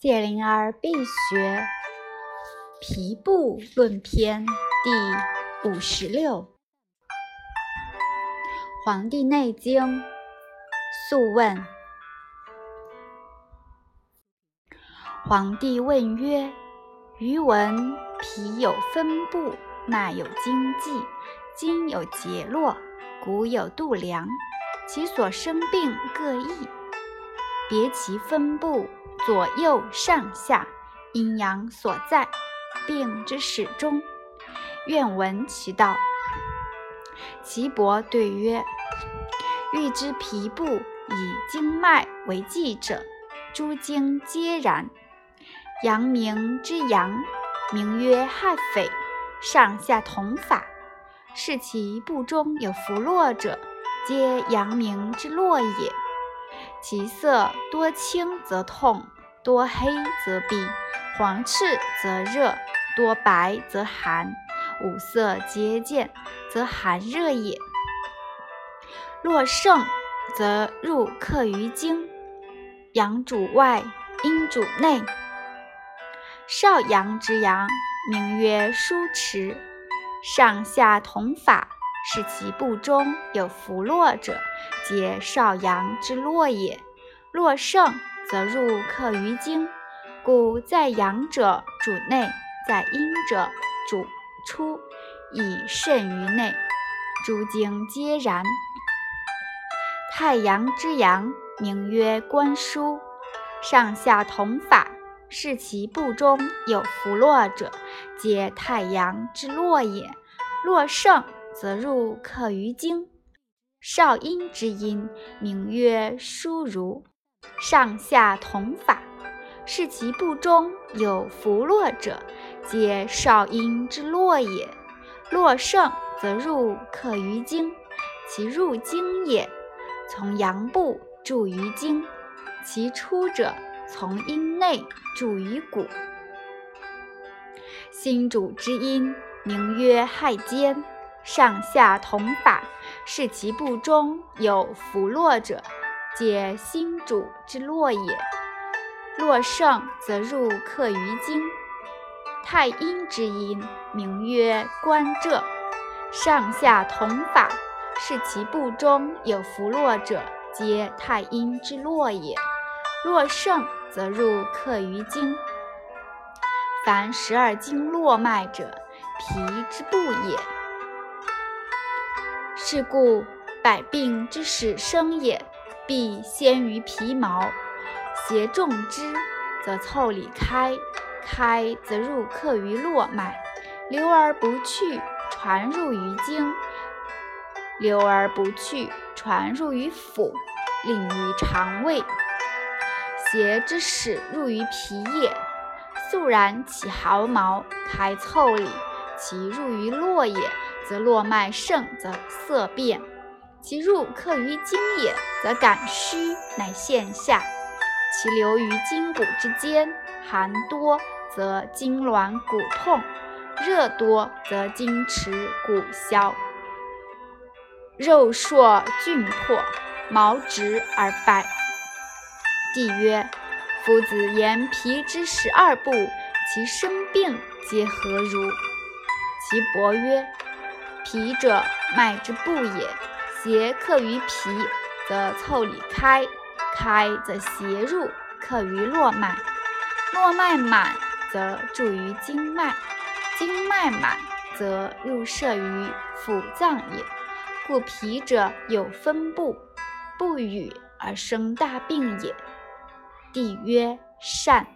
谢灵儿必学《皮部论篇》第五十六。《黄帝内经·素问》：黄帝问曰：“余闻皮有分布，脉有经纪，筋有结络，骨有度量，其所生病各异，别其分布。”左右上下，阴阳所在，病之始终，愿闻其道。岐伯对曰：欲知皮部以经脉为纪者，诸经皆然。阳明之阳，名曰亥匪，上下同法，是其部中有浮络者，皆阳明之络也。其色多青则痛，多黑则痹，黄赤则热，多白则寒，五色皆见，则寒热也。若盛，则入克于经，阳主外，阴主内。少阳之阳，名曰舒池，上下同法。是其部中有浮络者，皆少阳之络也。络盛则入克于经，故在阳者主内，在阴者主出，以肾于内。诸经皆然。太阳之阳，名曰观枢，上下同法。是其部中有浮络者，皆太阳之络也。络盛。则入克于经，少阴之阴，名曰枢如，上下同法。是其部中有浮落者，皆少阴之络也。络盛则入克于经，其入经也，从阳部注于经；其出者，从阴内注于骨。心主之阴，名曰亥间。上下同法，是其部中有浮络者，皆心主之络也。络盛则入克于经。太阴之阴，名曰关浙。上下同法，是其部中有浮络者，皆太阴之络也。络盛则入克于经。凡十二经络脉者，皮之部也。是故百病之始生也，必先于皮毛。邪重之，则腠理开，开则入客于络脉，流而不去，传入于经，流而不去，传入于腑，令于肠胃。邪之始入于皮也，肃然起毫毛，开腠理，其入于络也。则络脉盛，则色变；其入克于经也，则感虚，乃现下；其流于筋骨之间，寒多则筋挛骨痛，热多则筋迟骨消，肉硕峻破，毛直而败。帝曰：夫子言皮之十二部，其生病皆何如？其伯曰。皮者，脉之部也。邪克于皮，则腠理开；开则邪入，克于络脉。络脉满，则注于经脉；经脉满，则入射于腑脏也。故皮者有分布，不与而生大病也。帝曰：善。